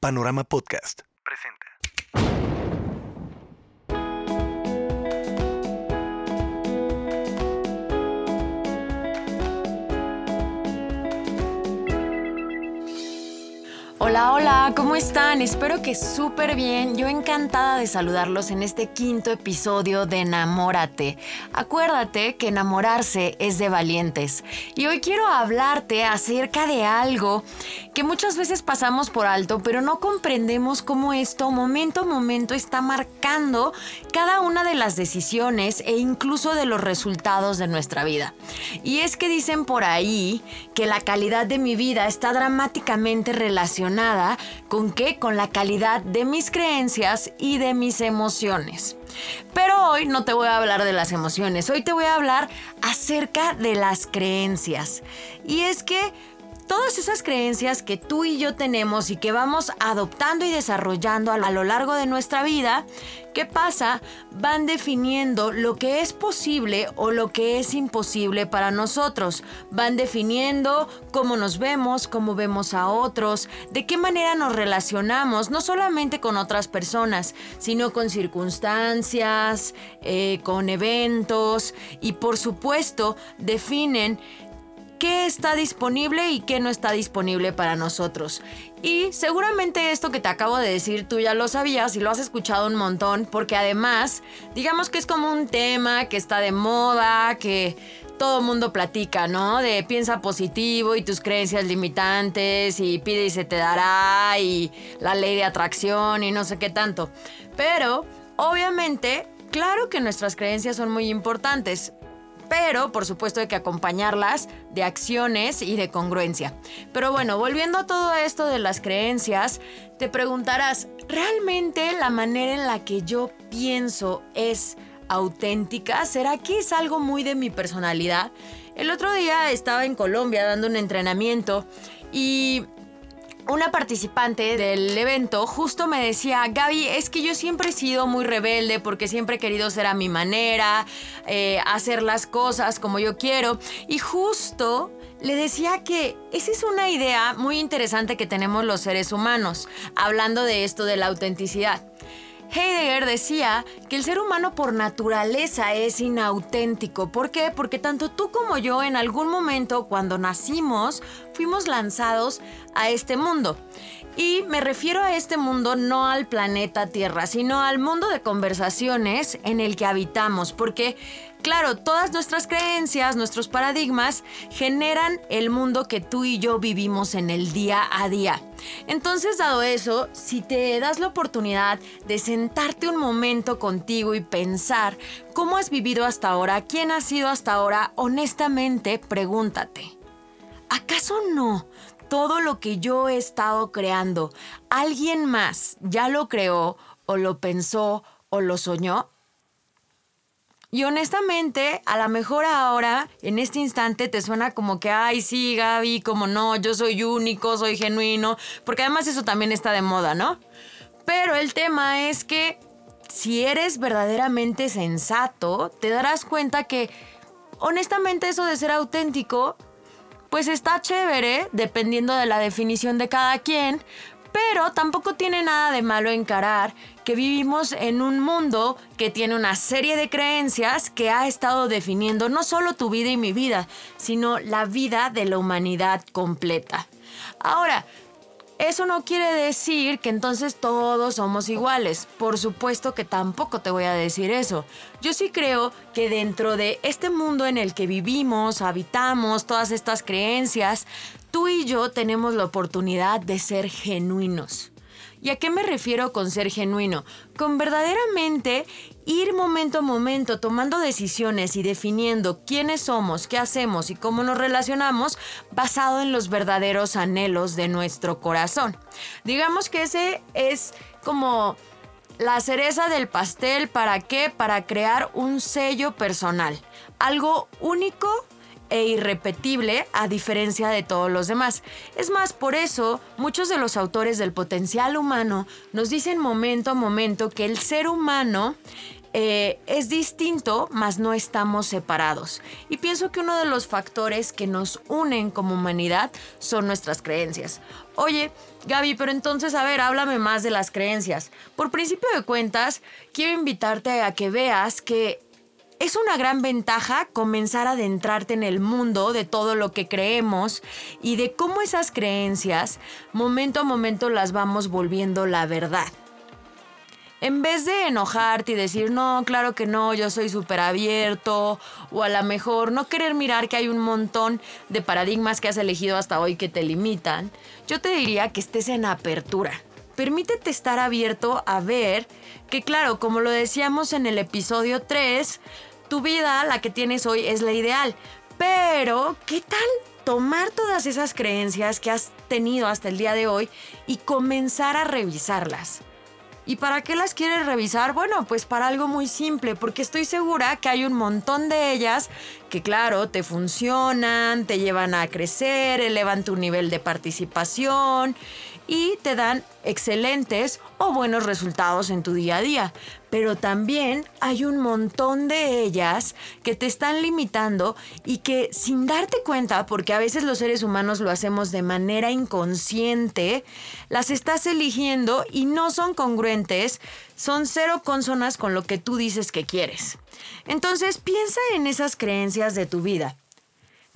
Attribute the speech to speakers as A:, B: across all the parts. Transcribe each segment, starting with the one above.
A: Panorama Podcast
B: Hola, hola, ¿cómo están? Espero que súper bien. Yo encantada de saludarlos en este quinto episodio de Enamórate. Acuérdate que enamorarse es de valientes. Y hoy quiero hablarte acerca de algo que muchas veces pasamos por alto, pero no comprendemos cómo esto momento a momento está marcando cada una de las decisiones e incluso de los resultados de nuestra vida. Y es que dicen por ahí que la calidad de mi vida está dramáticamente relacionada con qué? Con la calidad de mis creencias y de mis emociones. Pero hoy no te voy a hablar de las emociones, hoy te voy a hablar acerca de las creencias. Y es que todas esas creencias que tú y yo tenemos y que vamos adoptando y desarrollando a lo largo de nuestra vida, ¿qué pasa? Van definiendo lo que es posible o lo que es imposible para nosotros. Van definiendo cómo nos vemos, cómo vemos a otros, de qué manera nos relacionamos, no solamente con otras personas, sino con circunstancias, eh, con eventos y por supuesto definen qué está disponible y qué no está disponible para nosotros. Y seguramente esto que te acabo de decir tú ya lo sabías y lo has escuchado un montón, porque además, digamos que es como un tema que está de moda, que todo mundo platica, ¿no? De piensa positivo y tus creencias limitantes y pide y se te dará y la ley de atracción y no sé qué tanto. Pero, obviamente, claro que nuestras creencias son muy importantes pero por supuesto hay que acompañarlas de acciones y de congruencia. Pero bueno, volviendo a todo esto de las creencias, te preguntarás, ¿realmente la manera en la que yo pienso es auténtica? ¿Será que es algo muy de mi personalidad? El otro día estaba en Colombia dando un entrenamiento y una participante del evento justo me decía, Gaby, es que yo siempre he sido muy rebelde porque siempre he querido ser a mi manera, eh, hacer las cosas como yo quiero. Y justo le decía que esa es una idea muy interesante que tenemos los seres humanos, hablando de esto de la autenticidad. Heidegger decía que el ser humano por naturaleza es inauténtico. ¿Por qué? Porque tanto tú como yo en algún momento cuando nacimos fuimos lanzados a este mundo. Y me refiero a este mundo no al planeta Tierra, sino al mundo de conversaciones en el que habitamos, porque claro, todas nuestras creencias, nuestros paradigmas generan el mundo que tú y yo vivimos en el día a día. Entonces, dado eso, si te das la oportunidad de sentarte un momento contigo y pensar cómo has vivido hasta ahora, quién has sido hasta ahora, honestamente, pregúntate. ¿Acaso no? Todo lo que yo he estado creando, alguien más ya lo creó o lo pensó o lo soñó? Y honestamente, a lo mejor ahora, en este instante, te suena como que, ay, sí, Gaby, como no, yo soy único, soy genuino, porque además eso también está de moda, ¿no? Pero el tema es que si eres verdaderamente sensato, te darás cuenta que, honestamente, eso de ser auténtico pues está chévere, dependiendo de la definición de cada quien, pero tampoco tiene nada de malo encarar que vivimos en un mundo que tiene una serie de creencias que ha estado definiendo no solo tu vida y mi vida, sino la vida de la humanidad completa. Ahora, eso no quiere decir que entonces todos somos iguales. Por supuesto que tampoco te voy a decir eso. Yo sí creo que dentro de este mundo en el que vivimos, habitamos, todas estas creencias, tú y yo tenemos la oportunidad de ser genuinos. ¿Y a qué me refiero con ser genuino? Con verdaderamente ir momento a momento tomando decisiones y definiendo quiénes somos, qué hacemos y cómo nos relacionamos basado en los verdaderos anhelos de nuestro corazón. Digamos que ese es como la cereza del pastel, ¿para qué? Para crear un sello personal, algo único e irrepetible a diferencia de todos los demás. Es más, por eso muchos de los autores del potencial humano nos dicen momento a momento que el ser humano eh, es distinto, mas no estamos separados. Y pienso que uno de los factores que nos unen como humanidad son nuestras creencias. Oye, Gaby, pero entonces, a ver, háblame más de las creencias. Por principio de cuentas, quiero invitarte a que veas que es una gran ventaja comenzar a adentrarte en el mundo de todo lo que creemos y de cómo esas creencias, momento a momento, las vamos volviendo la verdad. En vez de enojarte y decir, no, claro que no, yo soy súper abierto, o a lo mejor no querer mirar que hay un montón de paradigmas que has elegido hasta hoy que te limitan, yo te diría que estés en apertura. Permítete estar abierto a ver que, claro, como lo decíamos en el episodio 3, tu vida, la que tienes hoy, es la ideal. Pero, ¿qué tal tomar todas esas creencias que has tenido hasta el día de hoy y comenzar a revisarlas? ¿Y para qué las quieres revisar? Bueno, pues para algo muy simple, porque estoy segura que hay un montón de ellas que claro, te funcionan, te llevan a crecer, elevan tu nivel de participación y te dan excelentes o buenos resultados en tu día a día. Pero también hay un montón de ellas que te están limitando y que sin darte cuenta, porque a veces los seres humanos lo hacemos de manera inconsciente, las estás eligiendo y no son congruentes, son cero consonas con lo que tú dices que quieres. Entonces piensa en esas creencias de tu vida.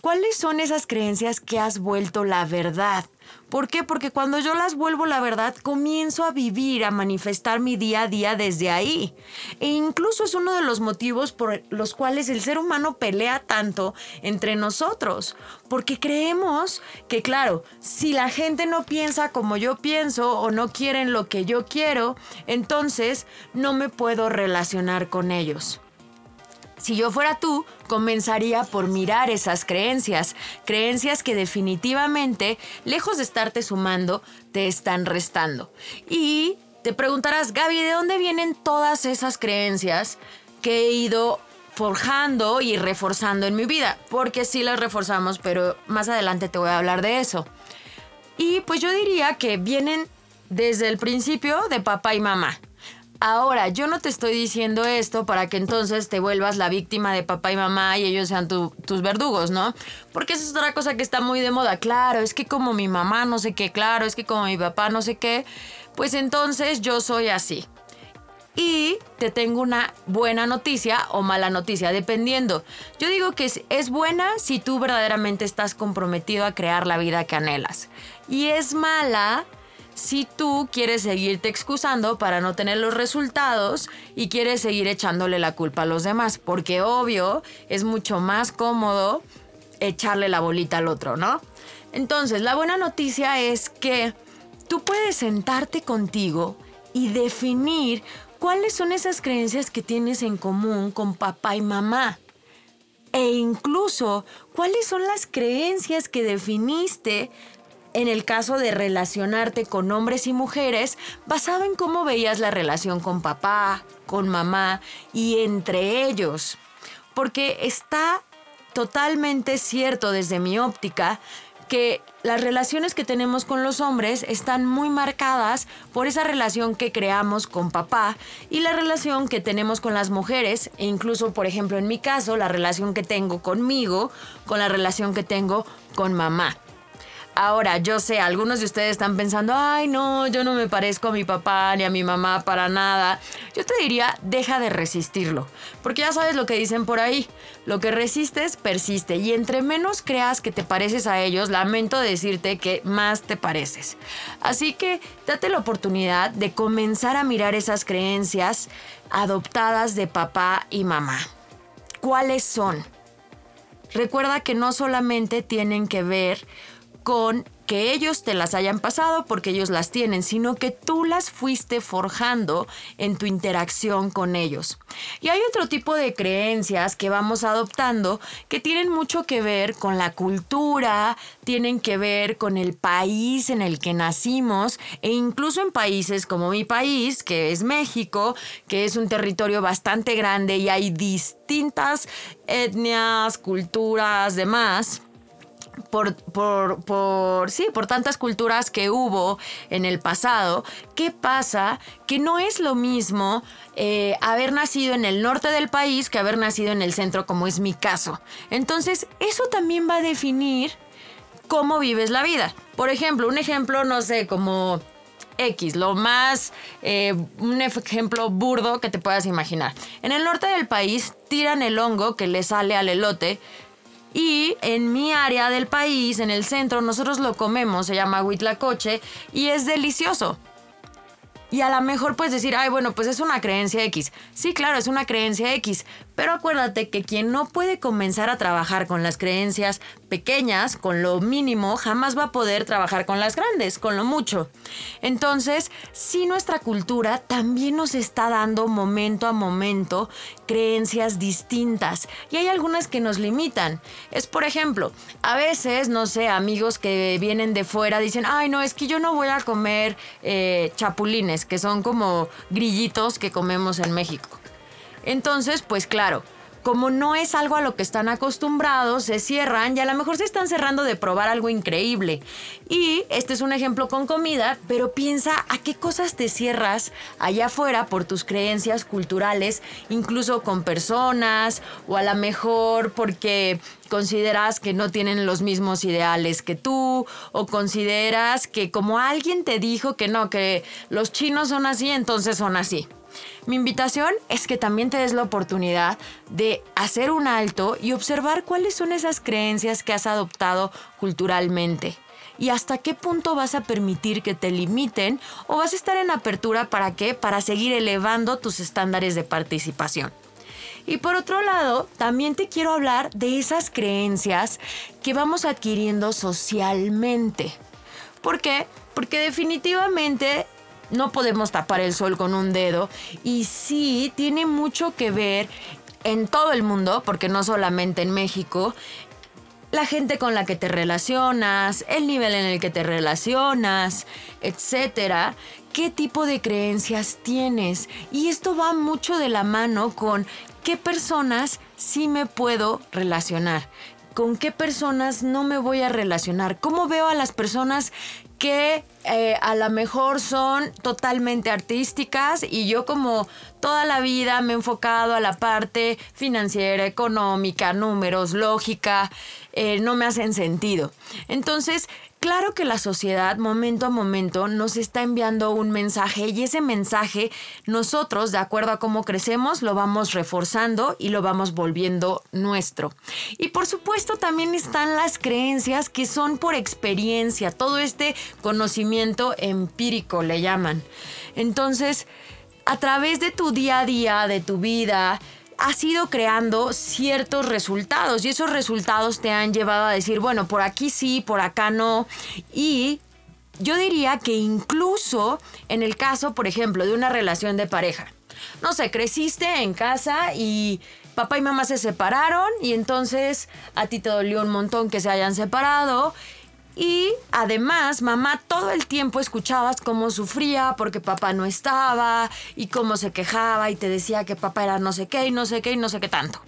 B: ¿Cuáles son esas creencias que has vuelto la verdad? ¿Por qué? Porque cuando yo las vuelvo la verdad, comienzo a vivir, a manifestar mi día a día desde ahí. E incluso es uno de los motivos por los cuales el ser humano pelea tanto entre nosotros. Porque creemos que, claro, si la gente no piensa como yo pienso o no quieren lo que yo quiero, entonces no me puedo relacionar con ellos. Si yo fuera tú, comenzaría por mirar esas creencias, creencias que definitivamente, lejos de estarte sumando, te están restando. Y te preguntarás, Gaby, ¿de dónde vienen todas esas creencias que he ido forjando y reforzando en mi vida? Porque sí las reforzamos, pero más adelante te voy a hablar de eso. Y pues yo diría que vienen desde el principio de papá y mamá. Ahora, yo no te estoy diciendo esto para que entonces te vuelvas la víctima de papá y mamá y ellos sean tus verdugos, ¿no? Porque esa es otra cosa que está muy de moda. Claro, es que como mi mamá no sé qué, claro, es que como mi papá no sé qué, pues entonces yo soy así. Y te tengo una buena noticia o mala noticia, dependiendo. Yo digo que es, es, buena si tú verdaderamente estás comprometido a crear la vida que anhelas. Y es mala si tú quieres seguirte excusando para no tener los resultados y quieres seguir echándole la culpa a los demás, porque obvio es mucho más cómodo echarle la bolita al otro, ¿no? Entonces, la buena noticia es que tú puedes sentarte contigo y definir cuáles son esas creencias que tienes en común con papá y mamá. E incluso cuáles son las creencias que definiste en el caso de relacionarte con hombres y mujeres, basado en cómo veías la relación con papá, con mamá y entre ellos. Porque está totalmente cierto desde mi óptica que las relaciones que tenemos con los hombres están muy marcadas por esa relación que creamos con papá y la relación que tenemos con las mujeres, e incluso, por ejemplo, en mi caso, la relación que tengo conmigo, con la relación que tengo con mamá. Ahora, yo sé, algunos de ustedes están pensando, ay, no, yo no me parezco a mi papá ni a mi mamá para nada. Yo te diría, deja de resistirlo, porque ya sabes lo que dicen por ahí, lo que resistes persiste y entre menos creas que te pareces a ellos, lamento decirte que más te pareces. Así que date la oportunidad de comenzar a mirar esas creencias adoptadas de papá y mamá. ¿Cuáles son? Recuerda que no solamente tienen que ver con que ellos te las hayan pasado porque ellos las tienen, sino que tú las fuiste forjando en tu interacción con ellos. Y hay otro tipo de creencias que vamos adoptando que tienen mucho que ver con la cultura, tienen que ver con el país en el que nacimos e incluso en países como mi país, que es México, que es un territorio bastante grande y hay distintas etnias, culturas, demás por, por, por, sí, por tantas culturas que hubo en el pasado, ¿qué pasa? Que no es lo mismo eh, haber nacido en el norte del país que haber nacido en el centro, como es mi caso. Entonces, eso también va a definir cómo vives la vida. Por ejemplo, un ejemplo, no sé, como X, lo más, eh, un ejemplo burdo que te puedas imaginar. En el norte del país tiran el hongo que le sale al elote y en mi área del país, en el centro, nosotros lo comemos, se llama huitlacoche y es delicioso. Y a lo mejor puedes decir, ay, bueno, pues es una creencia X. Sí, claro, es una creencia X. Pero acuérdate que quien no puede comenzar a trabajar con las creencias pequeñas, con lo mínimo, jamás va a poder trabajar con las grandes, con lo mucho. Entonces, sí nuestra cultura también nos está dando momento a momento creencias distintas. Y hay algunas que nos limitan. Es, por ejemplo, a veces, no sé, amigos que vienen de fuera dicen, ay, no, es que yo no voy a comer eh, chapulines que son como grillitos que comemos en México. Entonces, pues claro, como no es algo a lo que están acostumbrados, se cierran y a lo mejor se están cerrando de probar algo increíble. Y este es un ejemplo con comida, pero piensa a qué cosas te cierras allá afuera por tus creencias culturales, incluso con personas o a lo mejor porque consideras que no tienen los mismos ideales que tú o consideras que como alguien te dijo que no, que los chinos son así, entonces son así. Mi invitación es que también te des la oportunidad de hacer un alto y observar cuáles son esas creencias que has adoptado culturalmente y hasta qué punto vas a permitir que te limiten o vas a estar en apertura para qué? Para seguir elevando tus estándares de participación. Y por otro lado, también te quiero hablar de esas creencias que vamos adquiriendo socialmente. ¿Por qué? Porque definitivamente no podemos tapar el sol con un dedo y sí tiene mucho que ver en todo el mundo, porque no solamente en México, la gente con la que te relacionas, el nivel en el que te relacionas, etcétera, qué tipo de creencias tienes. Y esto va mucho de la mano con qué personas sí me puedo relacionar, con qué personas no me voy a relacionar, cómo veo a las personas que eh, a lo mejor son totalmente artísticas y yo como toda la vida me he enfocado a la parte financiera, económica, números, lógica, eh, no me hacen sentido. Entonces, Claro que la sociedad momento a momento nos está enviando un mensaje y ese mensaje nosotros, de acuerdo a cómo crecemos, lo vamos reforzando y lo vamos volviendo nuestro. Y por supuesto también están las creencias que son por experiencia, todo este conocimiento empírico le llaman. Entonces, a través de tu día a día, de tu vida, has ido creando ciertos resultados y esos resultados te han llevado a decir, bueno, por aquí sí, por acá no. Y yo diría que incluso en el caso, por ejemplo, de una relación de pareja. No sé, creciste en casa y papá y mamá se separaron y entonces a ti te dolió un montón que se hayan separado y además, mamá todo el tiempo escuchabas cómo sufría porque papá no estaba y cómo se quejaba y te decía que papá era no sé qué y no sé qué y no sé qué tanto.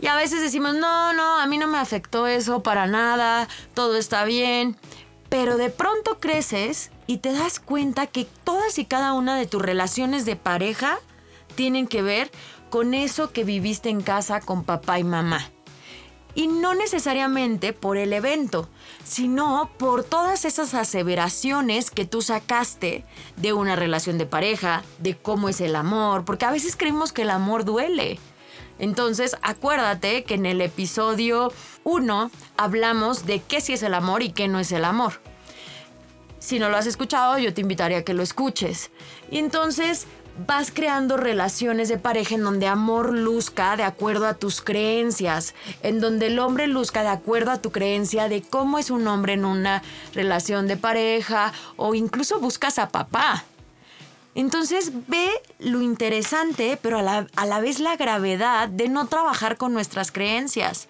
B: Y a veces decimos, no, no, a mí no me afectó eso para nada, todo está bien. Pero de pronto creces y te das cuenta que todas y cada una de tus relaciones de pareja tienen que ver con eso que viviste en casa con papá y mamá. Y no necesariamente por el evento, sino por todas esas aseveraciones que tú sacaste de una relación de pareja, de cómo es el amor, porque a veces creemos que el amor duele. Entonces, acuérdate que en el episodio 1 hablamos de qué sí es el amor y qué no es el amor. Si no lo has escuchado, yo te invitaría a que lo escuches. Y entonces, vas creando relaciones de pareja en donde amor luzca de acuerdo a tus creencias, en donde el hombre luzca de acuerdo a tu creencia de cómo es un hombre en una relación de pareja o incluso buscas a papá. Entonces ve lo interesante, pero a la, a la, vez la gravedad de no trabajar con nuestras creencias.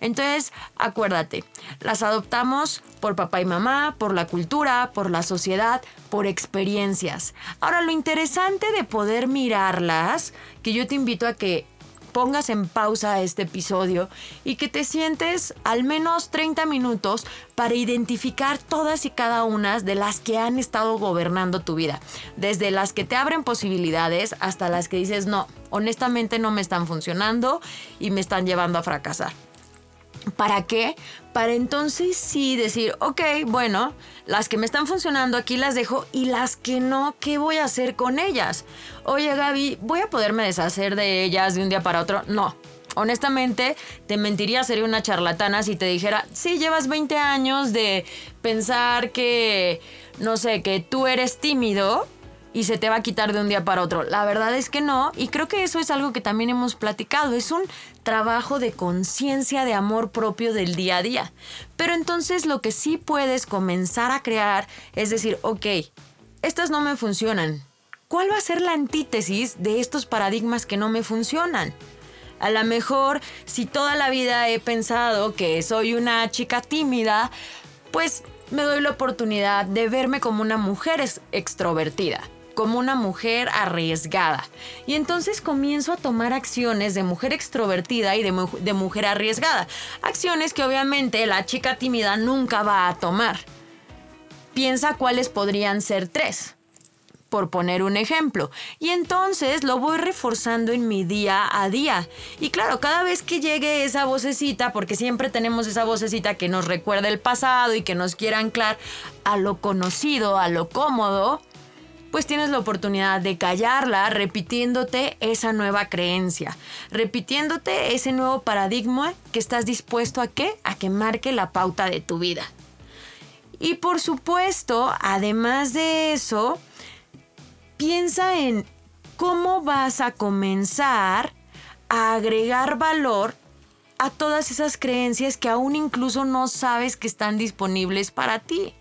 B: Entonces, acuérdate, las adoptamos por papá y mamá, por la cultura, por la sociedad, por experiencias. Ahora, lo interesante de poder mirarlas, que yo te invito a que pongas en pausa este episodio y que te sientes al menos 30 minutos para identificar todas y cada una de las que han estado gobernando tu vida. Desde las que te abren posibilidades hasta las que dices, no, honestamente no me están funcionando y me están llevando a fracasar. ¿Para qué? Para entonces sí decir, ok, bueno, las que me están funcionando aquí las dejo y las que no, ¿qué voy a hacer con ellas? Oye Gaby, ¿voy a poderme deshacer de ellas de un día para otro? No. Honestamente, te mentiría, sería una charlatana si te dijera, sí, llevas 20 años de pensar que, no sé, que tú eres tímido y se te va a quitar de un día para otro. La verdad es que no, y creo que eso es algo que también hemos platicado, es un trabajo de conciencia, de amor propio del día a día. Pero entonces lo que sí puedes comenzar a crear es decir, ok, estas no me funcionan. ¿Cuál va a ser la antítesis de estos paradigmas que no me funcionan? A lo mejor, si toda la vida he pensado que soy una chica tímida, pues me doy la oportunidad de verme como una mujer extrovertida como una mujer arriesgada. Y entonces comienzo a tomar acciones de mujer extrovertida y de, de, mujer arriesgada. Acciones que obviamente la chica tímida nunca va a tomar. Piensa cuáles podrían ser tres, por poner un ejemplo. Y entonces lo voy reforzando en mi día a día. Y claro, cada vez que llegue esa vocecita, porque siempre tenemos esa vocecita que nos recuerda el pasado y que nos quiere anclar a lo conocido, a lo cómodo, pues tienes la oportunidad de callarla repitiéndote esa nueva creencia, repitiéndote ese nuevo paradigma que estás dispuesto a qué? A que marque la pauta de tu vida. Y por supuesto, además de eso, piensa en cómo vas a comenzar a agregar valor a todas esas creencias que aún incluso no sabes que están disponibles para ti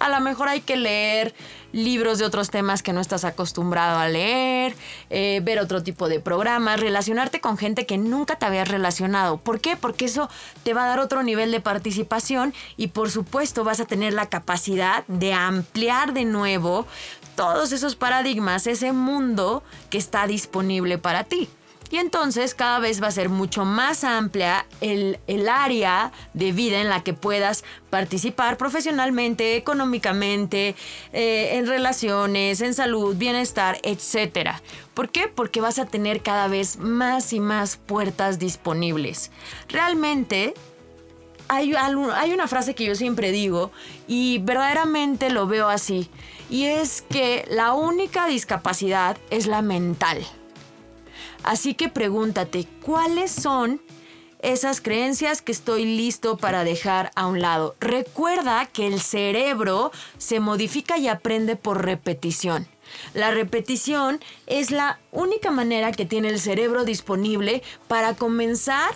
B: a lo mejor hay que leer libros de otros temas que no estás acostumbrado a leer, eh, ver otro tipo de programas, relacionarte con gente que nunca te habías relacionado. ¿Por qué? Porque eso te va a dar otro nivel de participación y por supuesto vas a tener la capacidad de ampliar de nuevo todos esos paradigmas, ese mundo que está disponible para ti. Y entonces cada vez va a ser mucho más amplia el, área de vida en la que puedas participar profesionalmente, económicamente, eh, en relaciones, en salud, bienestar, etc. ¿Por qué? Porque vas a tener cada vez más y más puertas disponibles. Realmente hay, hay, una frase que yo siempre digo y verdaderamente lo veo así, y es que la única discapacidad es la mental. Así que pregúntate, ¿cuáles son esas creencias que estoy listo para dejar a un lado? Recuerda que el cerebro se modifica y aprende por repetición. La repetición es la única manera que tiene el cerebro disponible para comenzar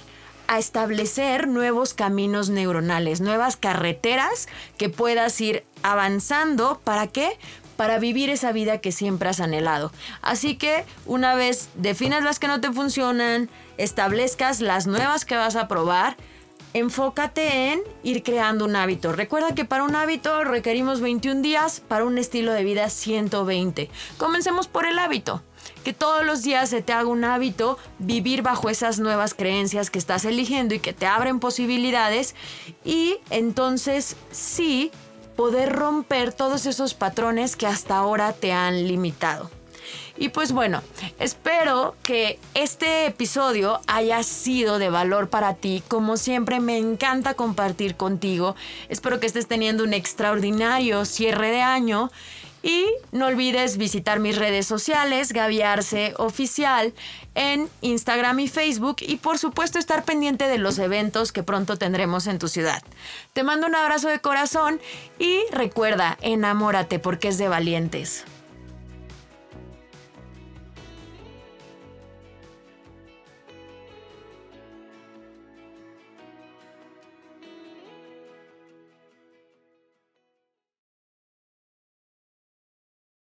B: a establecer nuevos caminos neuronales, nuevas carreteras que puedas ir avanzando. ¿Para qué? Para vivir esa vida que siempre has anhelado. Así que una vez definas las que no te funcionan, establezcas las nuevas que vas a probar, enfócate en ir creando un hábito. Recuerda que para un hábito requerimos 21 días, para un estilo de vida 120. Comencemos por el hábito. Que todos los días se te haga un hábito vivir bajo esas nuevas creencias que estás eligiendo y que te abren posibilidades. Y entonces sí, poder romper todos esos patrones que hasta ahora te han limitado. Y pues bueno, espero que este episodio haya sido de valor para ti. Como siempre, me encanta compartir contigo. Espero que estés teniendo un extraordinario cierre de año y no olvides visitar mis redes sociales, Gaviarse Oficial, en Instagram y Facebook y por supuesto estar pendiente de los eventos que pronto tendremos en tu ciudad. Te mando un abrazo de corazón y recuerda, enamórate porque es de valientes.